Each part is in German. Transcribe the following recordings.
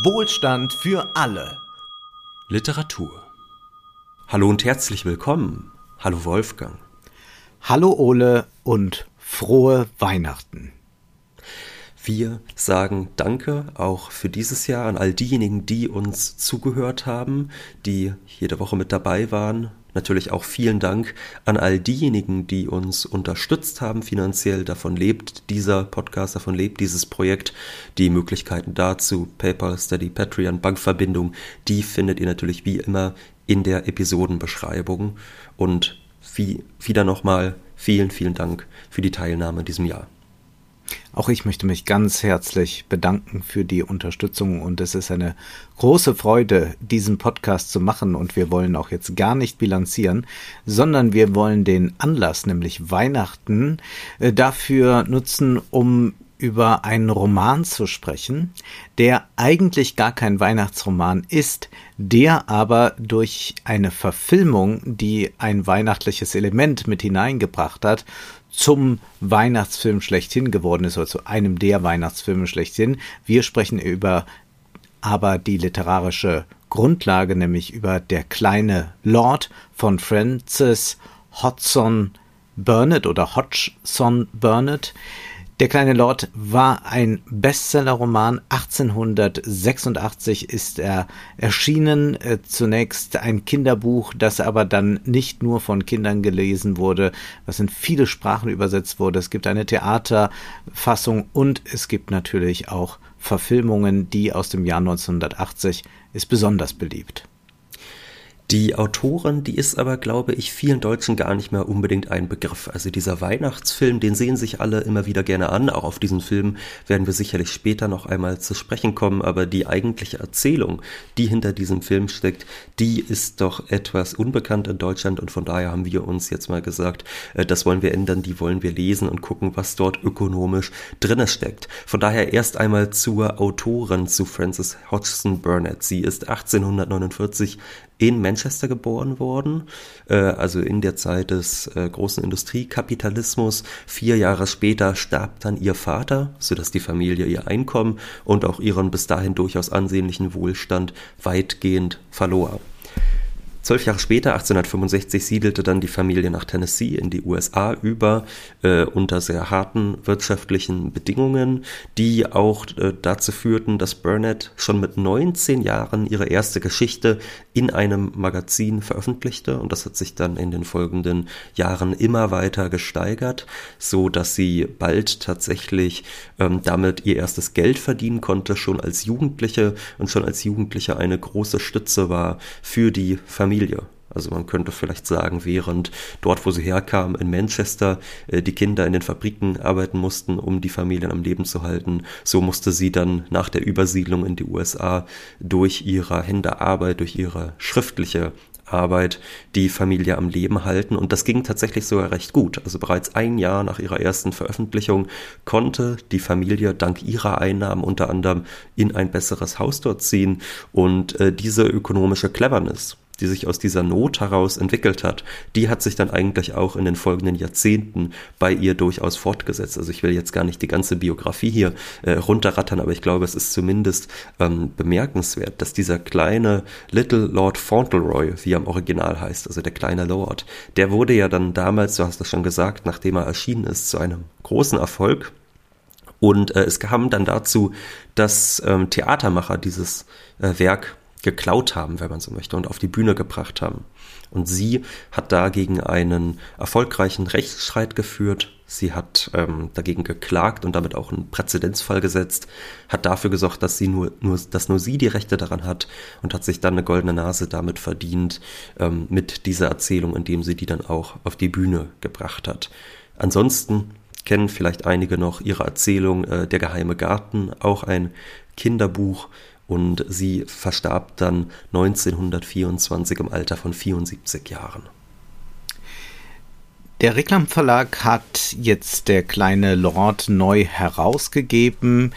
Wohlstand für alle. Literatur. Hallo und herzlich willkommen. Hallo Wolfgang. Hallo Ole und frohe Weihnachten. Wir sagen Danke auch für dieses Jahr an all diejenigen, die uns zugehört haben, die jede Woche mit dabei waren, Natürlich auch vielen Dank an all diejenigen, die uns unterstützt haben finanziell. Davon lebt dieser Podcast, davon lebt dieses Projekt. Die Möglichkeiten dazu, PayPal, Steady, Patreon, Bankverbindung, die findet ihr natürlich wie immer in der Episodenbeschreibung. Und wie, wieder nochmal vielen, vielen Dank für die Teilnahme in diesem Jahr. Auch ich möchte mich ganz herzlich bedanken für die Unterstützung und es ist eine große Freude, diesen Podcast zu machen und wir wollen auch jetzt gar nicht bilanzieren, sondern wir wollen den Anlass, nämlich Weihnachten, äh, dafür nutzen, um über einen Roman zu sprechen, der eigentlich gar kein Weihnachtsroman ist, der aber durch eine Verfilmung, die ein weihnachtliches Element mit hineingebracht hat, zum Weihnachtsfilm schlechthin geworden ist oder zu einem der Weihnachtsfilme schlechthin. Wir sprechen über aber die literarische Grundlage, nämlich über Der kleine Lord von Francis Hodgson Burnett oder Hodgson Burnett. Der kleine Lord war ein Bestsellerroman. 1886 ist er erschienen. Äh, zunächst ein Kinderbuch, das aber dann nicht nur von Kindern gelesen wurde, was in viele Sprachen übersetzt wurde. Es gibt eine Theaterfassung und es gibt natürlich auch Verfilmungen. Die aus dem Jahr 1980 ist besonders beliebt. Die Autorin, die ist aber, glaube ich, vielen Deutschen gar nicht mehr unbedingt ein Begriff. Also dieser Weihnachtsfilm, den sehen sich alle immer wieder gerne an. Auch auf diesen Film werden wir sicherlich später noch einmal zu sprechen kommen. Aber die eigentliche Erzählung, die hinter diesem Film steckt, die ist doch etwas unbekannt in Deutschland. Und von daher haben wir uns jetzt mal gesagt, äh, das wollen wir ändern, die wollen wir lesen und gucken, was dort ökonomisch drinne steckt. Von daher erst einmal zur Autorin, zu Frances Hodgson Burnett. Sie ist 1849 in Manchester geboren worden, äh, also in der Zeit des äh, großen Industriekapitalismus. Vier Jahre später starb dann ihr Vater, sodass die Familie ihr Einkommen und auch ihren bis dahin durchaus ansehnlichen Wohlstand weitgehend verlor. Zwölf Jahre später, 1865, siedelte dann die Familie nach Tennessee in die USA über, äh, unter sehr harten wirtschaftlichen Bedingungen, die auch äh, dazu führten, dass Burnett schon mit 19 Jahren ihre erste Geschichte in einem Magazin veröffentlichte. Und das hat sich dann in den folgenden Jahren immer weiter gesteigert, so dass sie bald tatsächlich ähm, damit ihr erstes Geld verdienen konnte, schon als Jugendliche. Und schon als Jugendliche eine große Stütze war für die Familie Familie. Also man könnte vielleicht sagen, während dort, wo sie herkam, in Manchester, äh, die Kinder in den Fabriken arbeiten mussten, um die Familien am Leben zu halten, so musste sie dann nach der Übersiedlung in die USA durch ihre Hände Arbeit, durch ihre schriftliche Arbeit die Familie am Leben halten. Und das ging tatsächlich sogar recht gut. Also bereits ein Jahr nach ihrer ersten Veröffentlichung konnte die Familie dank ihrer Einnahmen unter anderem in ein besseres Haus dort ziehen. Und äh, diese ökonomische Cleverness, die sich aus dieser Not heraus entwickelt hat, die hat sich dann eigentlich auch in den folgenden Jahrzehnten bei ihr durchaus fortgesetzt. Also ich will jetzt gar nicht die ganze Biografie hier äh, runterrattern, aber ich glaube, es ist zumindest ähm, bemerkenswert, dass dieser kleine Little Lord Fauntleroy, wie er im Original heißt, also der kleine Lord, der wurde ja dann damals, du hast das schon gesagt, nachdem er erschienen ist, zu einem großen Erfolg. Und äh, es kam dann dazu, dass ähm, Theatermacher dieses äh, Werk geklaut haben, wenn man so möchte, und auf die Bühne gebracht haben. Und sie hat dagegen einen erfolgreichen Rechtsstreit geführt. Sie hat ähm, dagegen geklagt und damit auch einen Präzedenzfall gesetzt, hat dafür gesorgt, dass sie nur, nur, dass nur sie die Rechte daran hat und hat sich dann eine goldene Nase damit verdient, ähm, mit dieser Erzählung, indem sie die dann auch auf die Bühne gebracht hat. Ansonsten kennen vielleicht einige noch ihre Erzählung äh, Der geheime Garten, auch ein Kinderbuch, und sie verstarb dann 1924 im Alter von 74 Jahren. Der Reklam Verlag hat jetzt der kleine Lord neu herausgegeben.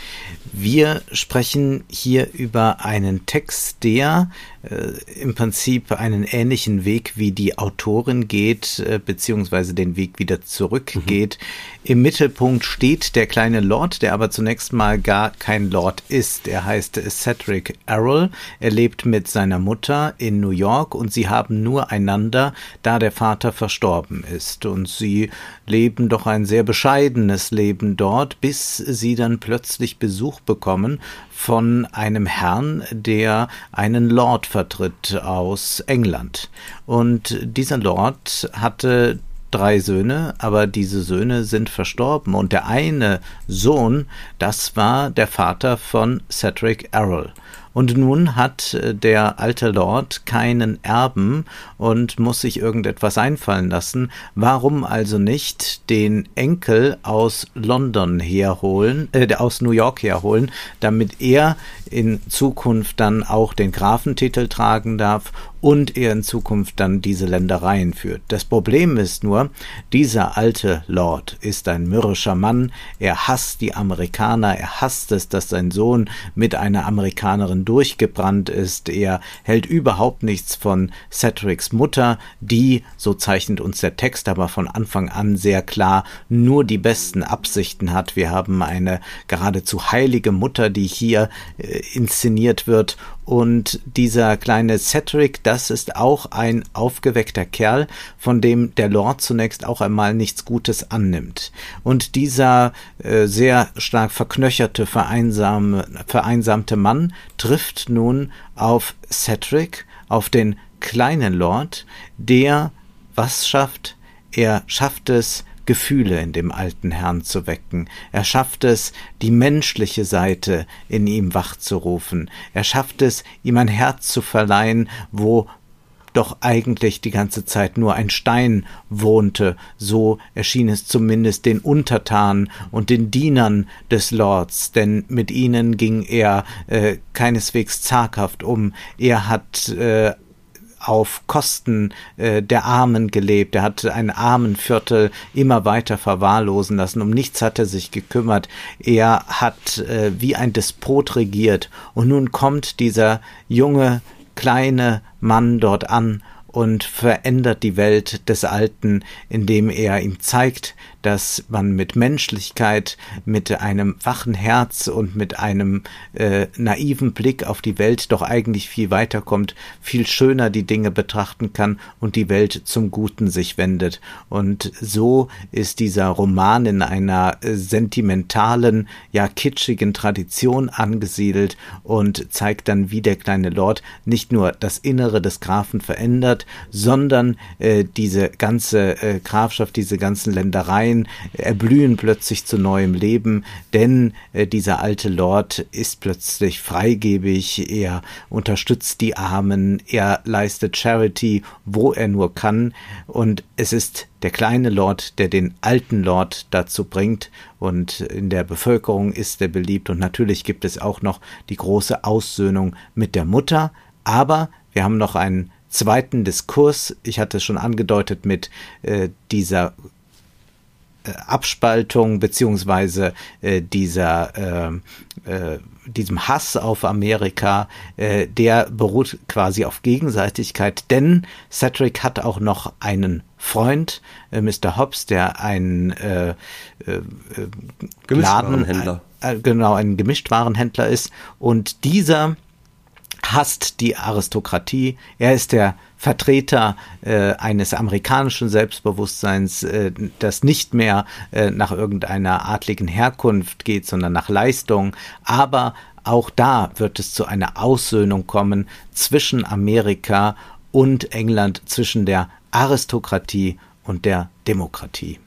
Wir sprechen hier über einen Text, der äh, im Prinzip einen ähnlichen Weg wie die Autorin geht, äh, beziehungsweise den Weg wieder zurückgeht. Mhm. Im Mittelpunkt steht der kleine Lord, der aber zunächst mal gar kein Lord ist. Er heißt Cedric Errol. Er lebt mit seiner Mutter in New York und sie haben nur einander, da der Vater verstorben ist. Und sie leben doch ein sehr bescheidenes Leben dort, bis sie dann plötzlich Besuch bekommen von einem Herrn, der einen Lord vertritt aus England. Und dieser Lord hatte drei Söhne, aber diese Söhne sind verstorben. Und der eine Sohn, das war der Vater von Cedric Errol. Und nun hat äh, der alte Lord keinen Erben und muss sich irgendetwas einfallen lassen. Warum also nicht den Enkel aus London herholen, äh, aus New York herholen, damit er in Zukunft dann auch den Grafentitel tragen darf und er in Zukunft dann diese Ländereien führt. Das Problem ist nur, dieser alte Lord ist ein mürrischer Mann, er hasst die Amerikaner, er hasst es, dass sein Sohn mit einer Amerikanerin durchgebrannt ist, er hält überhaupt nichts von Cedrics Mutter, die, so zeichnet uns der Text aber von Anfang an sehr klar, nur die besten Absichten hat. Wir haben eine geradezu heilige Mutter, die hier äh, inszeniert wird und dieser kleine Cedric, das ist auch ein aufgeweckter Kerl, von dem der Lord zunächst auch einmal nichts Gutes annimmt. Und dieser äh, sehr stark verknöcherte, vereinsame, vereinsamte Mann trifft nun auf Cedric, auf den kleinen Lord, der was schafft? Er schafft es, Gefühle in dem alten Herrn zu wecken. Er schafft es, die menschliche Seite in ihm wachzurufen. Er schafft es, ihm ein Herz zu verleihen, wo doch eigentlich die ganze Zeit nur ein Stein wohnte, so erschien es zumindest den Untertanen und den Dienern des Lords, denn mit ihnen ging er äh, keineswegs zaghaft um, er hat äh, auf Kosten äh, der Armen gelebt. Er hat ein Armenviertel immer weiter verwahrlosen lassen. Um nichts hat er sich gekümmert. Er hat äh, wie ein Despot regiert. Und nun kommt dieser junge, kleine Mann dort an und verändert die Welt des Alten, indem er ihm zeigt, dass man mit Menschlichkeit, mit einem wachen Herz und mit einem äh, naiven Blick auf die Welt doch eigentlich viel weiterkommt, viel schöner die Dinge betrachten kann und die Welt zum Guten sich wendet. Und so ist dieser Roman in einer äh, sentimentalen, ja kitschigen Tradition angesiedelt und zeigt dann, wie der kleine Lord nicht nur das Innere des Grafen verändert, sondern äh, diese ganze äh, Grafschaft, diese ganzen Ländereien, Parteien erblühen plötzlich zu neuem Leben, denn äh, dieser alte Lord ist plötzlich freigebig, er unterstützt die Armen, er leistet Charity, wo er nur kann, und es ist der kleine Lord, der den alten Lord dazu bringt, und in der Bevölkerung ist er beliebt, und natürlich gibt es auch noch die große Aussöhnung mit der Mutter, aber wir haben noch einen zweiten Diskurs, ich hatte es schon angedeutet mit äh, dieser Abspaltung beziehungsweise äh, dieser äh, äh, diesem Hass auf Amerika, äh, der beruht quasi auf Gegenseitigkeit, denn Cedric hat auch noch einen Freund, äh, Mr. Hobbs, der ein äh, äh, Gemischtwarenhändler. Laden, äh, genau, ein Gemischtwarenhändler ist und dieser hasst die Aristokratie. Er ist der Vertreter äh, eines amerikanischen Selbstbewusstseins, äh, das nicht mehr äh, nach irgendeiner adligen Herkunft geht, sondern nach Leistung. Aber auch da wird es zu einer Aussöhnung kommen zwischen Amerika und England, zwischen der Aristokratie und der Demokratie.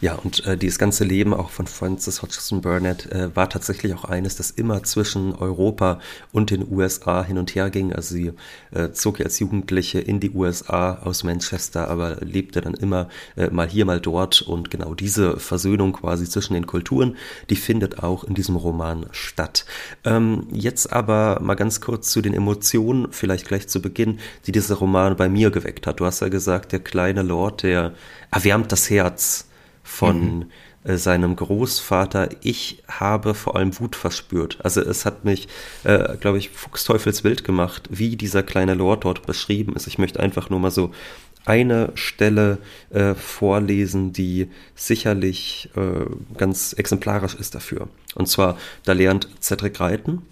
Ja, und äh, dieses ganze Leben auch von Francis Hodgson Burnett äh, war tatsächlich auch eines, das immer zwischen Europa und den USA hin und her ging. Also sie äh, zog als Jugendliche in die USA aus Manchester, aber lebte dann immer äh, mal hier, mal dort. Und genau diese Versöhnung quasi zwischen den Kulturen, die findet auch in diesem Roman statt. Ähm, jetzt aber mal ganz kurz zu den Emotionen, vielleicht gleich zu Beginn, die dieser Roman bei mir geweckt hat. Du hast ja gesagt, der kleine Lord, der erwärmt das Herz von mhm. äh, seinem Großvater, ich habe vor allem Wut verspürt. Also es hat mich, äh, glaube ich, fuchsteufelswild gemacht, wie dieser kleine Lord dort beschrieben ist. Ich möchte einfach nur mal so eine Stelle äh, vorlesen, die sicherlich äh, ganz exemplarisch ist dafür. Und zwar, da lernt Cedric reiten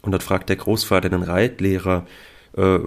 und dann fragt der Großvater den Reitlehrer, äh,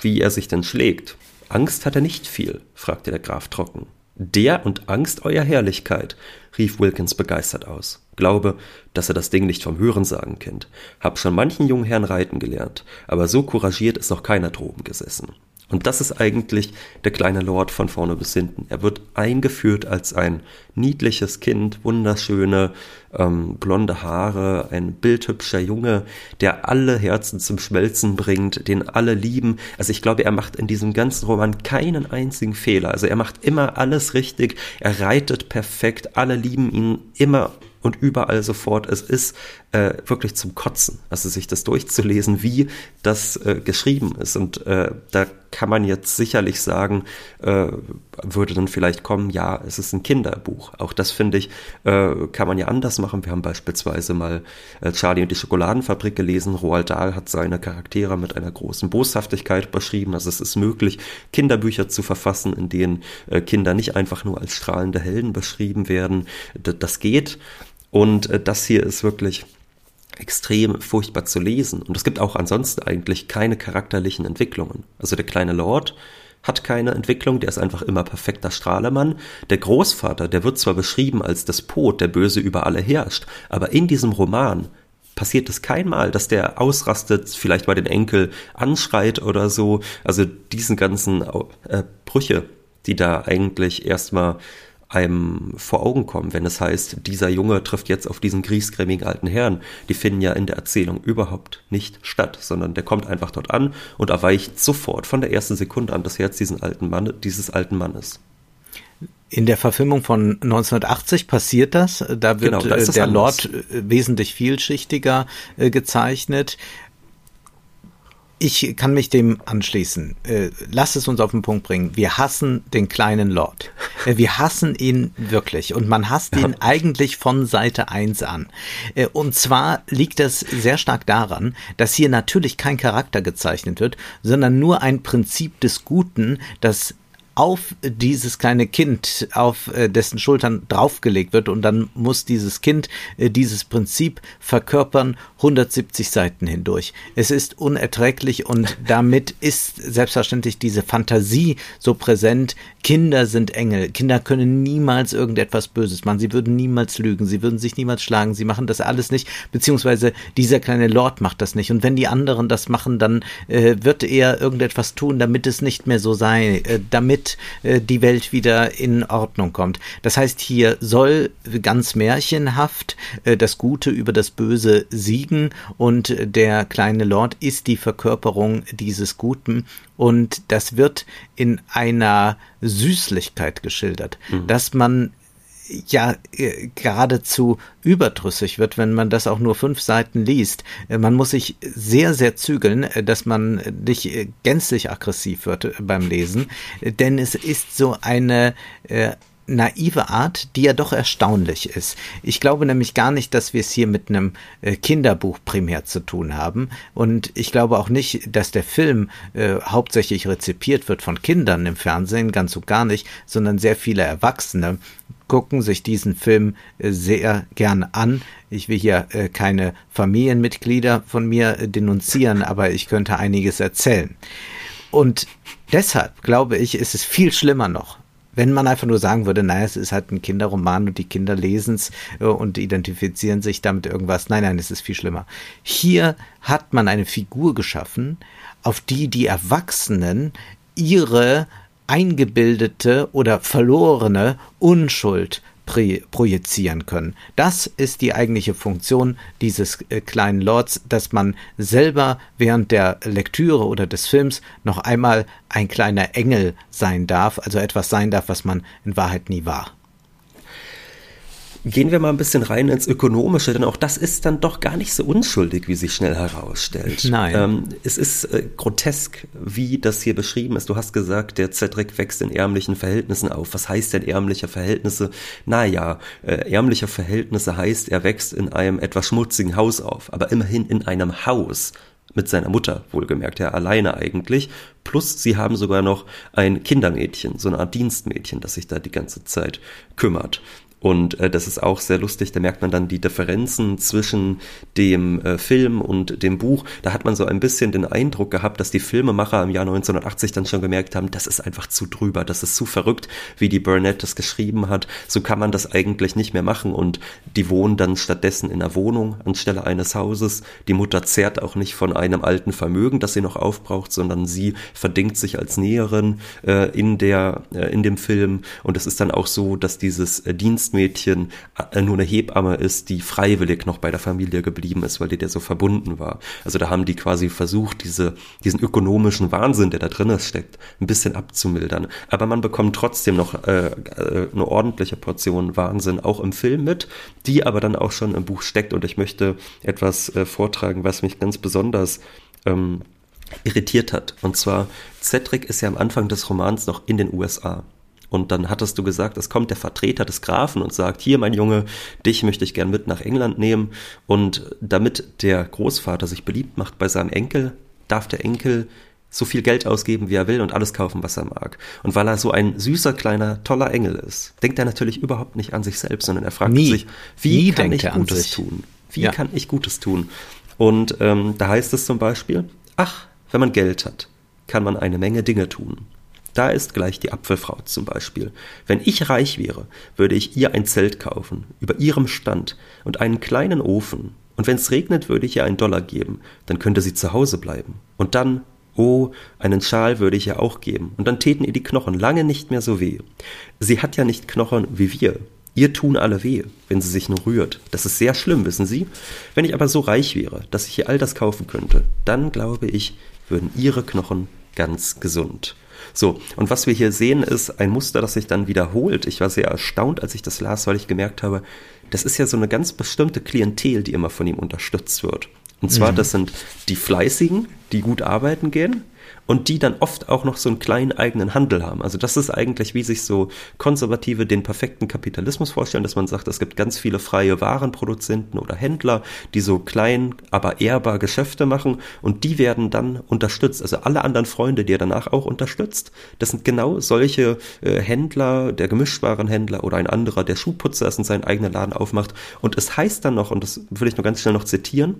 wie er sich denn schlägt. Angst hat er nicht viel, fragte der Graf trocken. Der und Angst, Euer Herrlichkeit, rief Wilkins begeistert aus. Glaube, dass er das Ding nicht vom Hörensagen kennt. Hab schon manchen jungen Herrn reiten gelernt, aber so couragiert ist noch keiner droben gesessen. Und das ist eigentlich der kleine Lord von vorne bis hinten. Er wird eingeführt als ein niedliches Kind, wunderschöne ähm, blonde Haare, ein bildhübscher Junge, der alle Herzen zum Schmelzen bringt, den alle lieben. Also ich glaube, er macht in diesem ganzen Roman keinen einzigen Fehler. Also er macht immer alles richtig, er reitet perfekt, alle lieben ihn immer und überall sofort. Es ist äh, wirklich zum Kotzen, also sich das durchzulesen, wie das äh, geschrieben ist. Und äh, da kann man jetzt sicherlich sagen, äh, würde dann vielleicht kommen, ja, es ist ein Kinderbuch. Auch das finde ich, äh, kann man ja anders machen. Wir haben beispielsweise mal äh, Charlie und die Schokoladenfabrik gelesen. Roald Dahl hat seine Charaktere mit einer großen Boshaftigkeit beschrieben. Also es ist möglich, Kinderbücher zu verfassen, in denen äh, Kinder nicht einfach nur als strahlende Helden beschrieben werden. D das geht. Und äh, das hier ist wirklich extrem furchtbar zu lesen. Und es gibt auch ansonsten eigentlich keine charakterlichen Entwicklungen. Also der kleine Lord hat keine Entwicklung, der ist einfach immer perfekter Strahlemann. Der Großvater, der wird zwar beschrieben als Despot, der böse über alle herrscht, aber in diesem Roman passiert es keinmal, dass der ausrastet, vielleicht mal den Enkel anschreit oder so. Also diesen ganzen äh, Brüche, die da eigentlich erstmal einem vor Augen kommen, wenn es heißt, dieser Junge trifft jetzt auf diesen griesgrämigen alten Herrn. Die finden ja in der Erzählung überhaupt nicht statt, sondern der kommt einfach dort an und erweicht sofort von der ersten Sekunde an das Herz diesen alten Mann, dieses alten Mannes. In der Verfilmung von 1980 passiert das. Da wird genau, da äh, der anders. Lord äh, wesentlich vielschichtiger äh, gezeichnet. Ich kann mich dem anschließen. Äh, lass es uns auf den Punkt bringen. Wir hassen den kleinen Lord. Äh, wir hassen ihn wirklich. Und man hasst ihn eigentlich von Seite 1 an. Äh, und zwar liegt das sehr stark daran, dass hier natürlich kein Charakter gezeichnet wird, sondern nur ein Prinzip des Guten, das auf dieses kleine Kind, auf äh, dessen Schultern draufgelegt wird und dann muss dieses Kind äh, dieses Prinzip verkörpern 170 Seiten hindurch. Es ist unerträglich und damit ist selbstverständlich diese Fantasie so präsent. Kinder sind Engel. Kinder können niemals irgendetwas Böses machen. Sie würden niemals lügen. Sie würden sich niemals schlagen. Sie machen das alles nicht. Beziehungsweise dieser kleine Lord macht das nicht. Und wenn die anderen das machen, dann äh, wird er irgendetwas tun, damit es nicht mehr so sei, äh, damit äh, die Welt wieder in Ordnung kommt. Das heißt, hier soll ganz märchenhaft äh, das Gute über das Böse siegen Siegen und der kleine Lord ist die Verkörperung dieses Guten und das wird in einer Süßlichkeit geschildert, mhm. dass man ja äh, geradezu überdrüssig wird, wenn man das auch nur fünf Seiten liest. Äh, man muss sich sehr, sehr zügeln, äh, dass man nicht gänzlich aggressiv wird beim Lesen, denn es ist so eine naive Art, die ja doch erstaunlich ist. Ich glaube nämlich gar nicht, dass wir es hier mit einem äh, Kinderbuch primär zu tun haben. Und ich glaube auch nicht, dass der Film äh, hauptsächlich rezipiert wird von Kindern im Fernsehen, ganz und gar nicht, sondern sehr viele Erwachsene gucken sich diesen Film äh, sehr gern an. Ich will hier äh, keine Familienmitglieder von mir äh, denunzieren, aber ich könnte einiges erzählen. Und deshalb glaube ich, ist es viel schlimmer noch, wenn man einfach nur sagen würde, naja, es ist halt ein Kinderroman und die Kinder lesen es äh, und identifizieren sich damit irgendwas. Nein, nein, es ist viel schlimmer. Hier hat man eine Figur geschaffen, auf die die Erwachsenen ihre eingebildete oder verlorene Unschuld projizieren können. Das ist die eigentliche Funktion dieses äh, kleinen Lords, dass man selber während der Lektüre oder des Films noch einmal ein kleiner Engel sein darf, also etwas sein darf, was man in Wahrheit nie war. Gehen wir mal ein bisschen rein ins Ökonomische, denn auch das ist dann doch gar nicht so unschuldig, wie sich schnell herausstellt. Nein. Ähm, es ist äh, grotesk, wie das hier beschrieben ist. Du hast gesagt, der Cedric wächst in ärmlichen Verhältnissen auf. Was heißt denn ärmliche Verhältnisse? Naja, äh, ärmliche Verhältnisse heißt, er wächst in einem etwas schmutzigen Haus auf, aber immerhin in einem Haus mit seiner Mutter, wohlgemerkt, ja, alleine eigentlich. Plus, sie haben sogar noch ein Kindermädchen, so eine Art Dienstmädchen, das sich da die ganze Zeit kümmert. Und äh, das ist auch sehr lustig, da merkt man dann die Differenzen zwischen dem äh, Film und dem Buch. Da hat man so ein bisschen den Eindruck gehabt, dass die Filmemacher im Jahr 1980 dann schon gemerkt haben, das ist einfach zu drüber, das ist zu verrückt, wie die Burnett das geschrieben hat. So kann man das eigentlich nicht mehr machen. Und die wohnen dann stattdessen in einer Wohnung anstelle eines Hauses. Die Mutter zehrt auch nicht von einem alten Vermögen, das sie noch aufbraucht, sondern sie verdingt sich als Näherin äh, in, der, äh, in dem Film. Und es ist dann auch so, dass dieses äh, Dienst Dienstmädchen äh, nur eine Hebamme ist, die freiwillig noch bei der Familie geblieben ist, weil die der so verbunden war. Also da haben die quasi versucht, diese, diesen ökonomischen Wahnsinn, der da drin steckt, ein bisschen abzumildern. Aber man bekommt trotzdem noch äh, äh, eine ordentliche Portion Wahnsinn auch im Film mit, die aber dann auch schon im Buch steckt. Und ich möchte etwas äh, vortragen, was mich ganz besonders ähm, irritiert hat. Und zwar, Cedric ist ja am Anfang des Romans noch in den USA. Und dann hattest du gesagt, es kommt der Vertreter des Grafen und sagt, hier mein Junge, dich möchte ich gern mit nach England nehmen. Und damit der Großvater sich beliebt macht bei seinem Enkel, darf der Enkel so viel Geld ausgeben, wie er will und alles kaufen, was er mag. Und weil er so ein süßer, kleiner, toller Engel ist, denkt er natürlich überhaupt nicht an sich selbst, sondern er fragt Nie. sich, wie Nie kann ich Gutes sich. tun? Wie Ja. kann ich Gutes tun? Und ähm, da heißt es zum Beispiel, ach, wenn man Geld hat, kann man eine Menge Dinge tun. Da ist gleich die Apfelfrau zum Beispiel. Wenn ich reich wäre, würde ich ihr ein Zelt kaufen, über ihrem Stand und einen kleinen Ofen. Und wenn es regnet, würde ich ihr einen Dollar geben, dann könnte sie zu Hause bleiben. Und dann, oh, einen Schal würde ich ihr auch geben, und dann täten ihr die Knochen lange nicht mehr so weh. Sie hat ja nicht Knochen wie wir. Ihr tun alle weh, wenn sie sich nur rührt. Das ist sehr schlimm, wissen Sie? Wenn ich aber so reich wäre, dass ich ihr all das kaufen könnte, dann glaube ich, würden ihre Knochen ganz gesund. So, und was wir hier sehen, ist ein Muster, das sich dann wiederholt. Ich war sehr erstaunt, als ich das las, weil ich gemerkt habe, das ist ja so eine ganz bestimmte Klientel, die immer von ihm unterstützt wird. Und zwar, das sind die Fleißigen, die gut arbeiten gehen und die dann oft auch noch so einen kleinen eigenen Handel haben. Also das ist eigentlich, wie sich so Konservative den perfekten Kapitalismus vorstellen, dass man sagt, es gibt ganz viele freie Warenproduzenten oder Händler, die so klein, aber ehrbar Geschäfte machen und die werden dann unterstützt. Also alle anderen Freunde, die er danach auch unterstützt, das sind genau solche äh, Händler, der Gemischtwarenhändler oder ein anderer, der Schuhputzer ist und seinen eigenen Laden aufmacht. Und es heißt dann noch, und das will ich nur ganz schnell noch zitieren,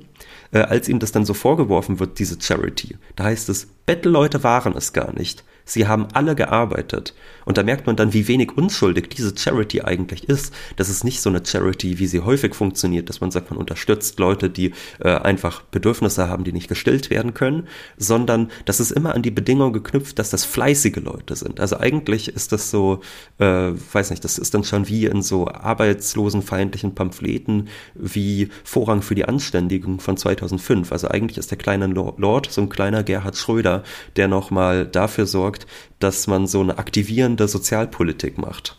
äh, als ihm das dann so vorgeworfen wird, diese Charity. Da heißt es, Bettelleute waren es gar nicht. Sie haben alle gearbeitet. Und da merkt man dann, wie wenig unschuldig diese Charity eigentlich ist. Das ist nicht so eine Charity, wie sie häufig funktioniert, dass man sagt, man unterstützt Leute, die äh, einfach Bedürfnisse haben, die nicht gestillt werden können, sondern das ist immer an die Bedingung geknüpft, dass das fleißige Leute sind. Also eigentlich ist das so, äh, weiß nicht, das ist dann schon wie in so arbeitslosenfeindlichen Pamphleten wie Vorrang für die Anständigung von 2005. Also eigentlich ist der kleine Lord so ein kleiner Gerhard Schröder, der nochmal dafür sorgt, dass man so eine aktivierende Sozialpolitik macht.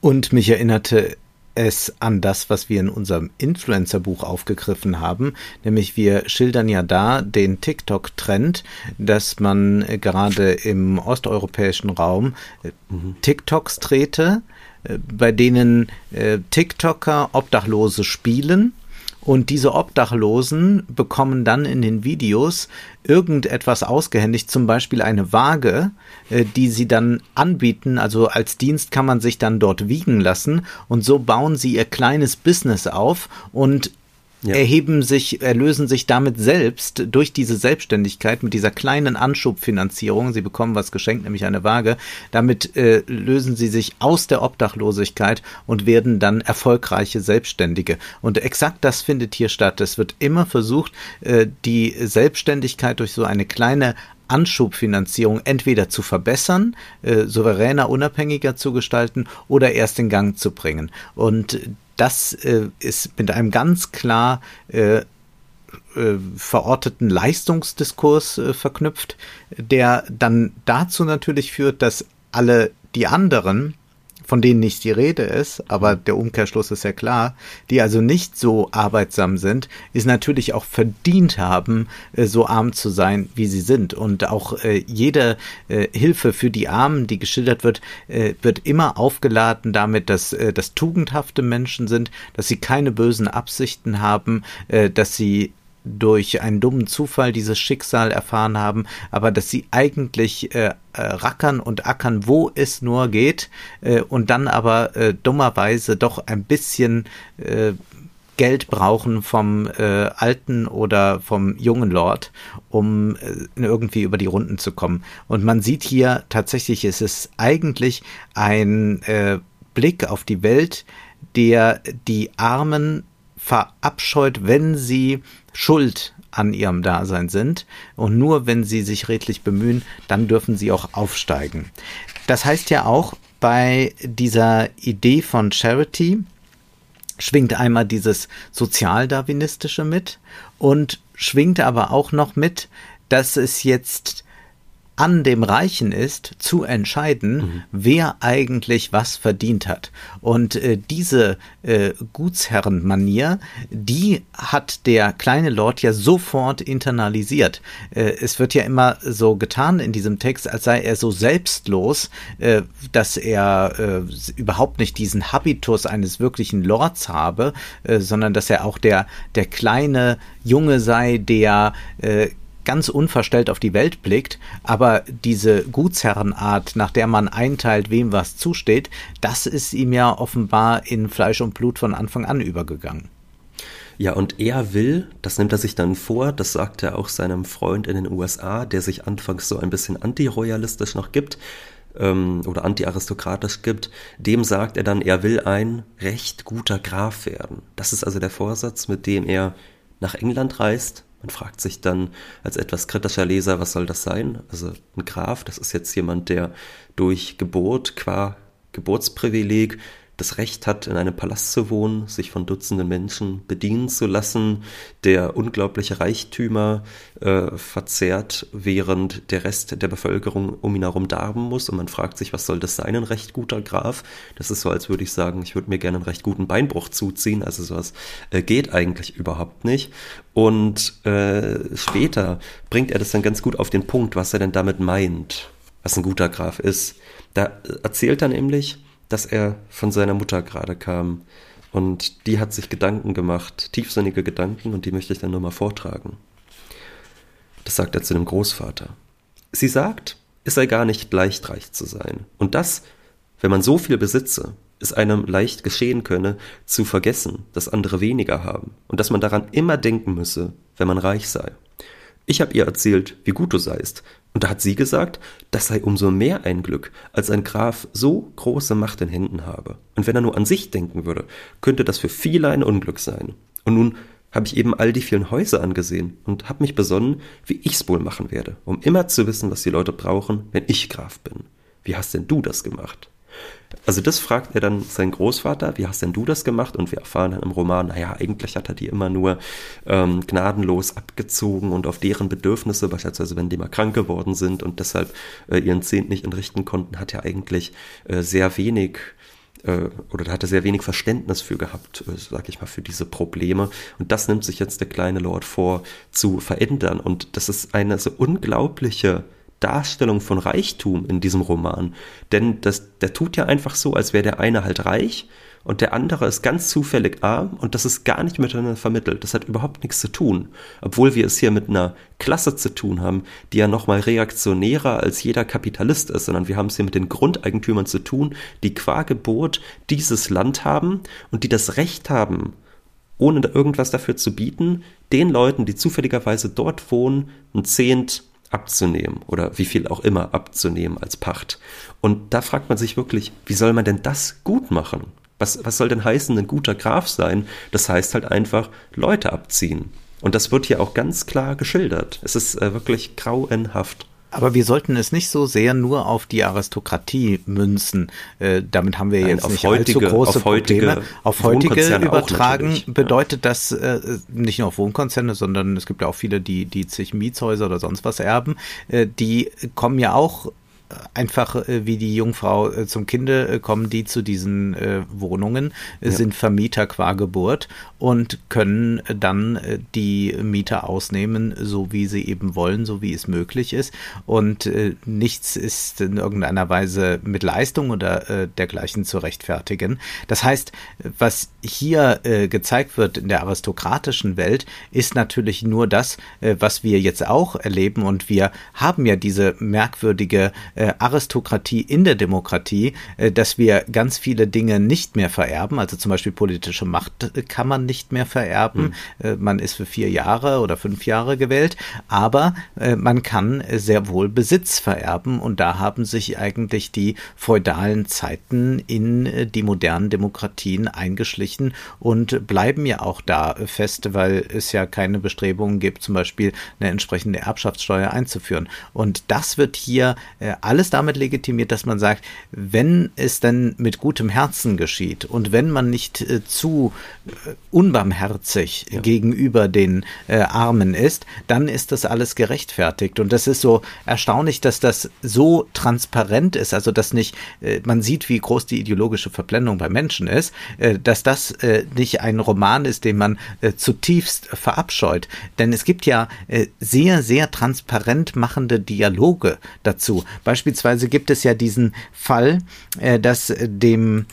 Und mich erinnerte es an das, was wir in unserem Influencer-Buch aufgegriffen haben, nämlich wir schildern ja da den TikTok-Trend, dass man äh, gerade im osteuropäischen Raum äh, TikToks drehte, äh, bei denen TikToker Obdachlose spielen und diese Obdachlosen bekommen dann in den Videos irgendetwas ausgehändigt, zum Beispiel eine Waage, äh, die sie dann anbieten. Also als Dienst kann man sich dann dort wiegen lassen und so bauen sie ihr kleines Business auf und Ja. erheben sich, erlösen sich damit selbst durch diese Selbstständigkeit mit dieser kleinen Anschubfinanzierung. Sie bekommen was geschenkt, nämlich eine Waage. Damit äh, lösen sie sich aus der Obdachlosigkeit und werden dann erfolgreiche Selbstständige. Und exakt das findet hier statt. Es wird immer versucht, äh, die Selbstständigkeit durch so eine kleine Anschubfinanzierung entweder zu verbessern, äh, souveräner, unabhängiger zu gestalten oder erst in Gang zu bringen. Und das äh, ist mit einem ganz klar äh, äh, verorteten Leistungsdiskurs äh, verknüpft, der dann dazu natürlich führt, dass alle die anderen von denen nicht die Rede ist, aber der Umkehrschluss ist ja klar, die also nicht so arbeitsam sind, ist natürlich auch verdient haben, äh, so arm zu sein, wie sie sind. Und auch äh, jede äh, Hilfe für die Armen, die geschildert wird, wird immer aufgeladen damit, dass das tugendhafte Menschen sind, dass sie keine bösen Absichten haben, dass sie durch einen dummen Zufall dieses Schicksal erfahren haben, aber dass sie eigentlich äh, äh, rackern und ackern, wo es nur geht, äh, und dann aber äh, dummerweise doch ein bisschen äh, Geld brauchen vom äh, alten oder vom jungen Lord, um äh, irgendwie über die Runden zu kommen. Und man sieht hier tatsächlich, es ist eigentlich ein äh, Blick auf die Welt, der die Armen verabscheut, wenn sie schuld an ihrem Dasein sind. Und nur wenn sie sich redlich bemühen, dann dürfen sie auch aufsteigen. Das heißt ja auch bei dieser Idee von Charity, schwingt einmal dieses Sozialdarwinistische mit und schwingt aber auch noch mit, dass es jetzt an dem Reichen ist, zu entscheiden, mhm. wer eigentlich was verdient hat. Und äh, diese äh, Gutsherrenmanier, die hat der kleine Lord ja sofort internalisiert. Äh, es wird ja immer so getan in diesem Text, als sei er so selbstlos, äh, dass er äh, überhaupt nicht diesen Habitus eines wirklichen Lords habe, äh, sondern dass er auch der, der kleine Junge sei, der äh, ganz unverstellt auf die Welt blickt, aber diese Gutsherrenart, nach der man einteilt, wem was zusteht, das ist ihm ja offenbar in Fleisch und Blut von Anfang an übergegangen. Ja, und er will, das nimmt er sich dann vor, das sagt er auch seinem Freund in den USA, der sich anfangs so ein bisschen antiroyalistisch noch gibt ähm, oder antiaristokratisch gibt, dem sagt er dann, er will ein recht guter Graf werden. Das ist also der Vorsatz, mit dem er nach England reist, man fragt sich dann als etwas kritischer Leser, was soll das sein? Also ein Graf, das ist jetzt jemand, der durch Geburt qua Geburtsprivileg das Recht hat, in einem Palast zu wohnen, sich von Dutzenden Menschen bedienen zu lassen, der unglaubliche Reichtümer äh, verzehrt, während der Rest der Bevölkerung um ihn herum darben muss. Und man fragt sich, was soll das sein, ein recht guter Graf? Das ist so, als würde ich sagen, ich würde mir gerne einen recht guten Beinbruch zuziehen. Also sowas äh, geht eigentlich überhaupt nicht. Und äh, später bringt er das dann ganz gut auf den Punkt, was er denn damit meint, was ein guter Graf ist. Da erzählt er nämlich, dass er von seiner Mutter gerade kam. Und die hat sich Gedanken gemacht, tiefsinnige Gedanken, und die möchte ich dann nochmal vortragen. Das sagt er zu dem Großvater. Sie sagt, es sei gar nicht leicht, reich zu sein. Und das, wenn man so viel besitze, es einem leicht geschehen könne, zu vergessen, dass andere weniger haben und dass man daran immer denken müsse, wenn man reich sei. Ich habe ihr erzählt, wie gut du seist, und da hat sie gesagt, das sei umso mehr ein Glück, als ein Graf so große Macht in Händen habe. Und wenn er nur an sich denken würde, könnte das für viele ein Unglück sein. Und nun habe ich eben all die vielen Häuser angesehen und habe mich besonnen, wie ich's wohl machen werde, um immer zu wissen, was die Leute brauchen, wenn ich Graf bin. Wie hast denn du das gemacht? Also das fragt er dann seinen Großvater, wie hast denn du das gemacht? Und wir erfahren dann im Roman, naja, eigentlich hat er die immer nur ähm, gnadenlos abgezogen und auf deren Bedürfnisse, beispielsweise wenn die mal krank geworden sind und deshalb äh, ihren Zehnt nicht entrichten konnten, hat er eigentlich äh, sehr wenig äh, oder da hat er sehr wenig Verständnis für gehabt, äh, sag ich mal, für diese Probleme. Und das nimmt sich jetzt der kleine Lord vor zu verändern. Und das ist eine so unglaubliche Darstellung von Reichtum in diesem Roman. Denn das, der tut ja einfach so, als wäre der eine halt reich und der andere ist ganz zufällig arm und das ist gar nicht miteinander vermittelt. Das hat überhaupt nichts zu tun. Obwohl wir es hier mit einer Klasse zu tun haben, die ja nochmal reaktionärer als jeder Kapitalist ist, sondern wir haben es hier mit den Grundeigentümern zu tun, die qua Geburt dieses Land haben und die das Recht haben, ohne irgendwas dafür zu bieten, den Leuten, die zufälligerweise dort wohnen, ein Zehnt abzunehmen oder wie viel auch immer abzunehmen als Pacht. Und da fragt man sich wirklich, wie soll man denn das gut machen? Was, was soll denn heißen, ein guter Graf sein? Das heißt halt einfach Leute abziehen. Und das wird hier auch ganz klar geschildert. Es ist äh, wirklich grauenhaft. Aber wir sollten es nicht so sehr nur auf die Aristokratie münzen. Äh, damit haben wir Nein, jetzt nicht heutige, große auf heutige Probleme. Auf heutige übertragen bedeutet das äh, nicht nur auf Wohnkonzerne, sondern es gibt ja auch viele, die, die zig Mietshäuser oder sonst was erben. Äh, die kommen ja auch einfach äh, wie die Jungfrau äh, zum Kinde äh, kommen die zu diesen äh, Wohnungen, ja. sind Vermieter qua Geburt und können dann die Mieter ausnehmen, so wie sie eben wollen, so wie es möglich ist. Und nichts ist in irgendeiner Weise mit Leistung oder dergleichen zu rechtfertigen. Das heißt, was hier gezeigt wird in der aristokratischen Welt, ist natürlich nur das, was wir jetzt auch erleben. Und wir haben ja diese merkwürdige Aristokratie in der Demokratie, äh, dass wir ganz viele Dinge nicht mehr vererben. Also zum Beispiel politische Macht äh, kann man nicht mehr vererben. Mhm. Man ist für vier Jahre oder fünf Jahre gewählt, aber man kann sehr wohl Besitz vererben und da haben sich eigentlich die feudalen Zeiten in die modernen Demokratien eingeschlichen und bleiben ja auch da fest, weil es ja keine Bestrebungen gibt, zum Beispiel eine entsprechende Erbschaftssteuer einzuführen. Und das wird hier alles damit legitimiert, dass man sagt, wenn es dann mit gutem Herzen geschieht und wenn man nicht äh, zu äh, unbarmherzig ja. gegenüber den äh, Armen ist, dann ist das alles gerechtfertigt. Und das ist so erstaunlich, dass das so transparent ist, also dass nicht, äh, man sieht, wie groß die ideologische Verblendung bei Menschen ist, äh, dass das äh, nicht ein Roman ist, den man zutiefst verabscheut. Denn es gibt ja sehr, sehr transparent machende Dialoge dazu. Beispielsweise gibt es ja diesen Fall, dass dem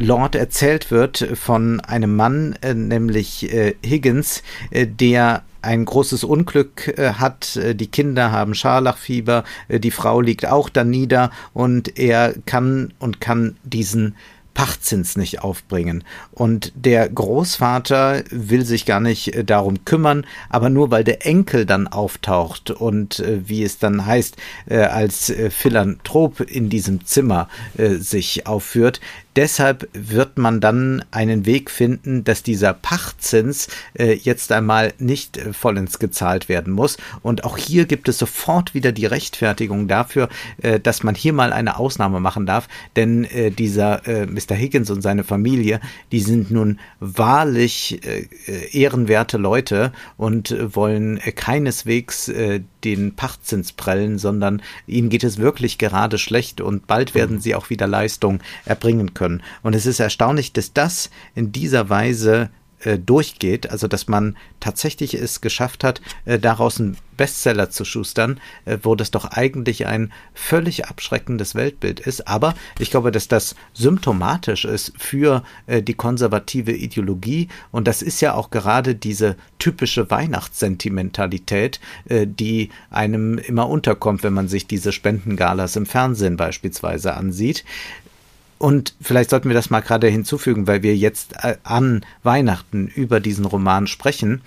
Lord erzählt wird von einem Mann, äh, nämlich äh, Higgins, äh, der ein großes Unglück äh, hat. Äh, die Kinder haben Scharlachfieber, äh, die Frau liegt auch da nieder und er kann und kann diesen Pachtzins nicht aufbringen. Und der Großvater will sich gar nicht äh, darum kümmern, aber nur weil der Enkel dann auftaucht und äh, wie es dann heißt, äh, als Philanthrop in diesem Zimmer sich aufführt, deshalb wird man dann einen Weg finden, dass dieser Pachtzins äh, jetzt einmal nicht äh, vollends gezahlt werden muss. Und auch hier gibt es sofort wieder die Rechtfertigung dafür, äh, dass man hier mal eine Ausnahme machen darf. Denn äh, dieser äh, Mr. Higgins und seine Familie, die sind nun wahrlich äh, ehrenwerte Leute und wollen keineswegs den Pachtzins prellen, sondern ihnen geht es wirklich gerade schlecht und bald werden mhm. sie auch wieder Leistung erbringen können. Und es ist erstaunlich, dass das in dieser Weise äh, durchgeht, also dass man tatsächlich es geschafft hat, äh, daraus einen Bestseller zu schustern, äh, wo das doch eigentlich ein völlig abschreckendes Weltbild ist. Aber ich glaube, dass das symptomatisch ist für äh, die konservative Ideologie und das ist ja auch gerade diese typische Weihnachtssentimentalität, äh, die einem immer unterkommt, wenn man sich diese Spendengalas im Fernsehen beispielsweise ansieht. Und vielleicht sollten wir das mal gerade hinzufügen, weil wir jetzt äh, an Weihnachten über diesen Roman sprechen.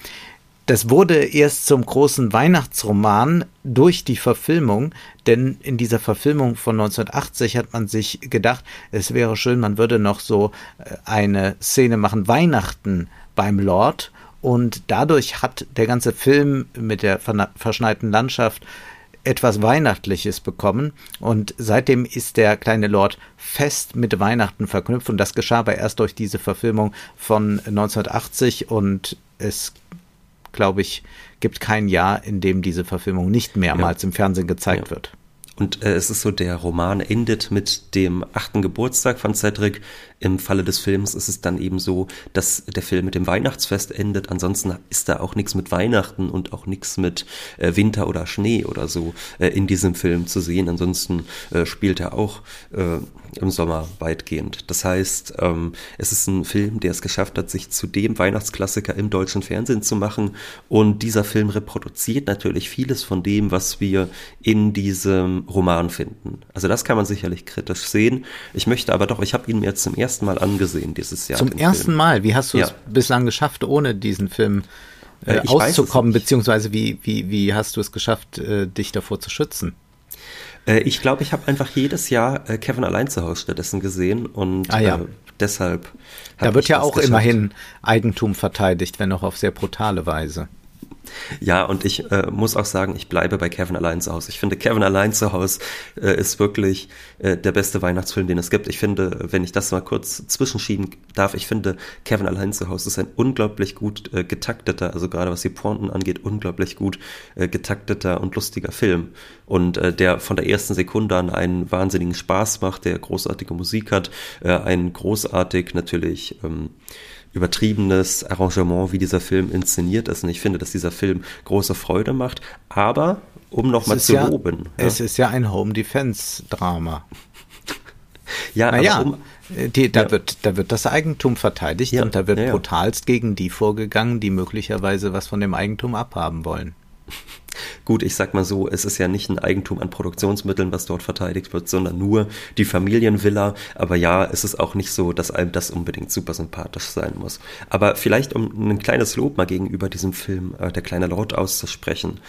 Das wurde erst zum großen Weihnachtsroman durch die Verfilmung, denn in dieser Verfilmung von 1980 hat man sich gedacht, es wäre schön, man würde noch so äh, eine Szene machen, Weihnachten beim Lord. Und dadurch hat der ganze Film mit der verschneiten Landschaft etwas Weihnachtliches bekommen und seitdem ist der kleine Lord fest mit Weihnachten verknüpft und das geschah aber erst durch diese Verfilmung von 1980 und es, glaube ich, gibt kein Jahr, in dem diese Verfilmung nicht mehrmals ja. im Fernsehen gezeigt ja. wird. Und äh, es ist so, der Roman endet mit dem achten Geburtstag von Cedric. Im Falle des Films ist es dann eben so, dass der Film mit dem Weihnachtsfest endet. Ansonsten ist da auch nichts mit Weihnachten und auch nichts mit äh, Winter oder Schnee oder so äh, in diesem Film zu sehen. Ansonsten äh, spielt er auch äh, im Sommer weitgehend. Das heißt, ähm, es ist ein Film, der es geschafft hat, sich zu dem Weihnachtsklassiker im deutschen Fernsehen zu machen. Und dieser Film reproduziert natürlich vieles von dem, was wir in diesem Roman finden. Also das kann man sicherlich kritisch sehen. Ich möchte aber doch, ich habe ihn mir zum ersten ersten Mal angesehen dieses Jahr. Zum ersten Film. Mal? Wie hast du ja. es bislang geschafft, ohne diesen Film äh, äh auszukommen? Beziehungsweise wie, wie, wie hast du es geschafft, äh, dich davor zu schützen? Äh, ich glaube, ich habe einfach jedes Jahr äh, Kevin allein zu Hause stattdessen gesehen und ah, ja. deshalb. Da wird ja auch geschafft. immerhin Eigentum verteidigt, wenn auch auf sehr brutale Weise. Ja, und ich äh, muss auch sagen, ich bleibe bei Kevin allein zu Hause. Ich finde, Kevin allein zu Hause äh, ist wirklich äh, der beste Weihnachtsfilm, den es gibt. Ich finde, wenn ich das mal kurz zwischenschieben darf, ich finde, Kevin allein zu Hause ist ein unglaublich gut äh, getakteter, also gerade was die Pointen angeht, unglaublich gut äh, getakteter und lustiger Film. Und äh, der von der ersten Sekunde an einen wahnsinnigen Spaß macht, der großartige Musik hat, einen großartig natürlich ähm, übertriebenes Arrangement, wie dieser Film inszeniert ist. Und ich finde, dass dieser Film große Freude macht. Aber, um nochmal zu ja, loben. Es ja. ist ja ein Home Defense Drama. ja, naja, um, die, da, ja. wird, da wird das Eigentum verteidigt und da wird brutalst gegen die vorgegangen, die möglicherweise was von dem Eigentum abhaben wollen. Gut, ich sag mal so, es ist ja nicht ein Eigentum an Produktionsmitteln, was dort verteidigt wird, sondern nur die Familienvilla. Aber ja, es ist auch nicht so, dass einem das unbedingt super sympathisch sein muss. Aber vielleicht, um ein kleines Lob mal gegenüber diesem Film äh, Der kleine Lord auszusprechen,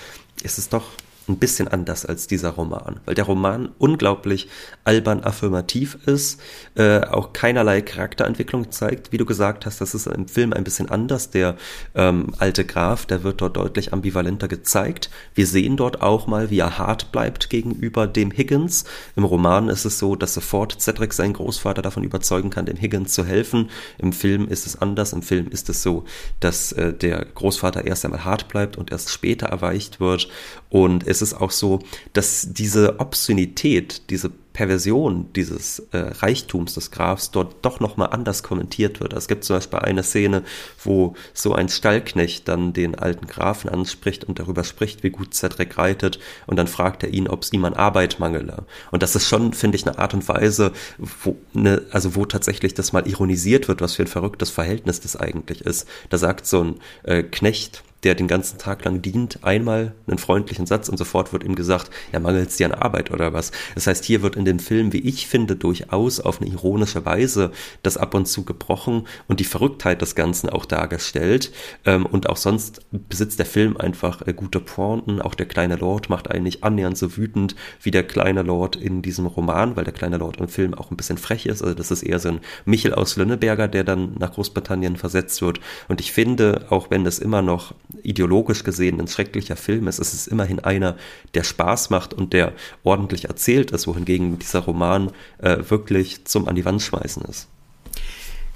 ist es doch ein bisschen anders als dieser Roman, weil der Roman unglaublich albern affirmativ ist, äh, auch keinerlei Charakterentwicklung zeigt. Wie du gesagt hast, das ist im Film ein bisschen anders. Der ähm, alte Graf, der wird dort deutlich ambivalenter gezeigt. Wir sehen dort auch mal, wie er hart bleibt gegenüber dem Higgins. Im Roman ist es so, dass sofort Cedric seinen Großvater davon überzeugen kann, dem Higgins zu helfen. Im Film ist es anders. Im Film ist es so, dass äh, der Großvater erst einmal hart bleibt und erst später erweicht wird. Und es ist auch so, dass diese Obszönität, diese Perversion dieses äh, Reichtums des Grafs dort doch nochmal anders kommentiert wird. Es gibt zum Beispiel eine Szene, wo so ein Stallknecht dann den alten Grafen anspricht und darüber spricht, wie gut Cedric reitet und dann fragt er ihn, ob es ihm an Arbeit mangele. Und das ist schon, finde ich, eine Art und Weise, wo, ne, also wo tatsächlich das mal ironisiert wird, was für ein verrücktes Verhältnis das eigentlich ist. Da sagt so ein äh, Knecht, der den ganzen Tag lang dient, einmal einen freundlichen Satz und sofort wird ihm gesagt, ja, mangelt es dir an Arbeit oder was. Das heißt, hier wird in dem Film, wie ich finde, durchaus auf eine ironische Weise das ab und zu gebrochen und die Verrücktheit des Ganzen auch dargestellt. Ähm, und auch sonst besitzt der Film einfach äh, gute Pointen. Auch der kleine Lord macht eigentlich annähernd so wütend wie der kleine Lord in diesem Roman, weil der kleine Lord im Film auch ein bisschen frech ist. Also das ist eher so ein Michel aus Lönneberger, der dann nach Großbritannien versetzt wird. Und ich finde, auch wenn das immer noch ideologisch gesehen ein schrecklicher Film ist, ist es immerhin einer, der Spaß macht und der ordentlich erzählt ist, wohingegen dieser Roman äh, wirklich zum an die Wand schmeißen ist.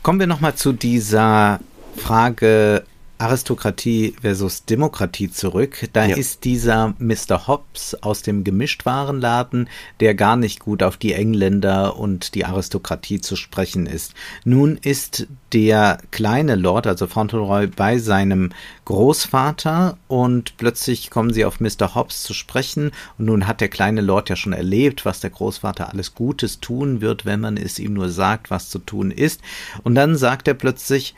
Kommen wir nochmal zu dieser Frage Aristokratie versus Demokratie zurück. Da ja. ist dieser Mr. Hobbs aus dem Gemischtwarenladen, der gar nicht gut auf die Engländer und die Aristokratie zu sprechen ist. Nun ist der kleine Lord, also Fauntleroy, bei seinem Großvater und plötzlich kommen sie auf Mr. Hobbs zu sprechen und nun hat der kleine Lord ja schon erlebt, was der Großvater alles Gutes tun wird, wenn man es ihm nur sagt, was zu tun ist. Und dann sagt er plötzlich,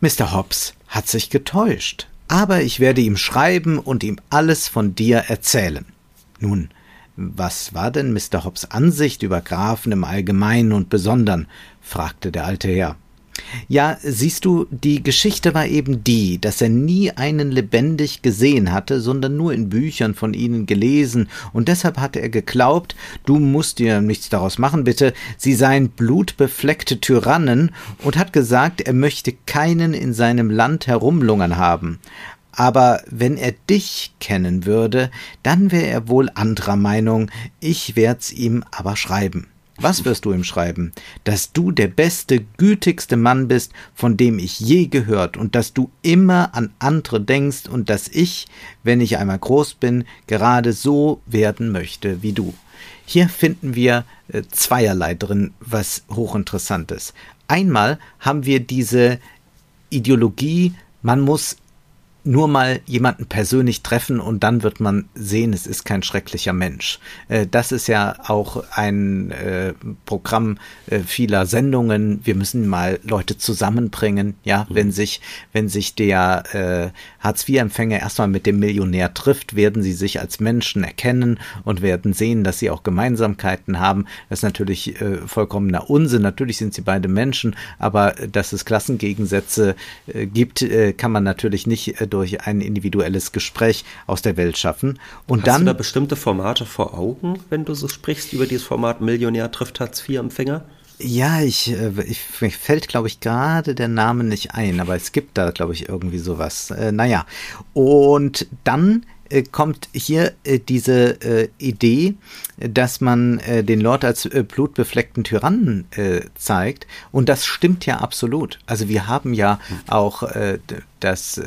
Mr. Hobbs hat sich getäuscht, aber ich werde ihm schreiben und ihm alles von dir erzählen. Nun, was war denn Mr. Hobbs Ansicht über Grafen im Allgemeinen und Besondern? fragte der alte Herr. Ja, siehst du, die Geschichte war eben die, dass er nie einen lebendig gesehen hatte, sondern nur in Büchern von ihnen gelesen, und deshalb hatte er geglaubt, du musst dir nichts daraus machen, bitte, sie seien blutbefleckte Tyrannen, und hat gesagt, er möchte keinen in seinem Land herumlungern haben. Aber wenn er dich kennen würde, dann wäre er wohl anderer Meinung, ich werd's ihm aber schreiben. Was wirst du ihm schreiben? Dass du der beste, gütigste Mann bist, von dem ich je gehört, und dass du immer an andere denkst und dass ich, wenn ich einmal groß bin, gerade so werden möchte wie du. Hier finden wir äh, zweierlei drin, was hochinteressant ist. Einmal haben wir diese Ideologie, man muss nur mal jemanden persönlich treffen und dann wird man sehen, es ist kein schrecklicher Mensch. Äh, das ist ja auch ein äh, Programm äh, vieler Sendungen. Wir müssen mal Leute zusammenbringen. Ja, mhm. wenn sich, wenn sich der Hartz-IV-Empfänger erstmal mit dem Millionär trifft, werden sie sich als Menschen erkennen und werden sehen, dass sie auch Gemeinsamkeiten haben. Das ist natürlich vollkommener Unsinn. Natürlich sind sie beide Menschen, aber dass es Klassengegensätze gibt, kann man natürlich nicht durch ein individuelles Gespräch aus der Welt schaffen. Und Hast dann, du da bestimmte Formate vor Augen, wenn du so sprichst über dieses Format Millionär trifft Hartz-IV-Empfänger? Ja, ich, äh, ich mir fällt, glaube ich, gerade der Name nicht ein, aber es gibt da, glaube ich, irgendwie sowas. Äh, naja, und dann äh, kommt hier äh, diese äh, Idee, dass man äh, den Lord als äh, blutbefleckten Tyrannen zeigt. Und das stimmt ja absolut. Also wir haben ja auch das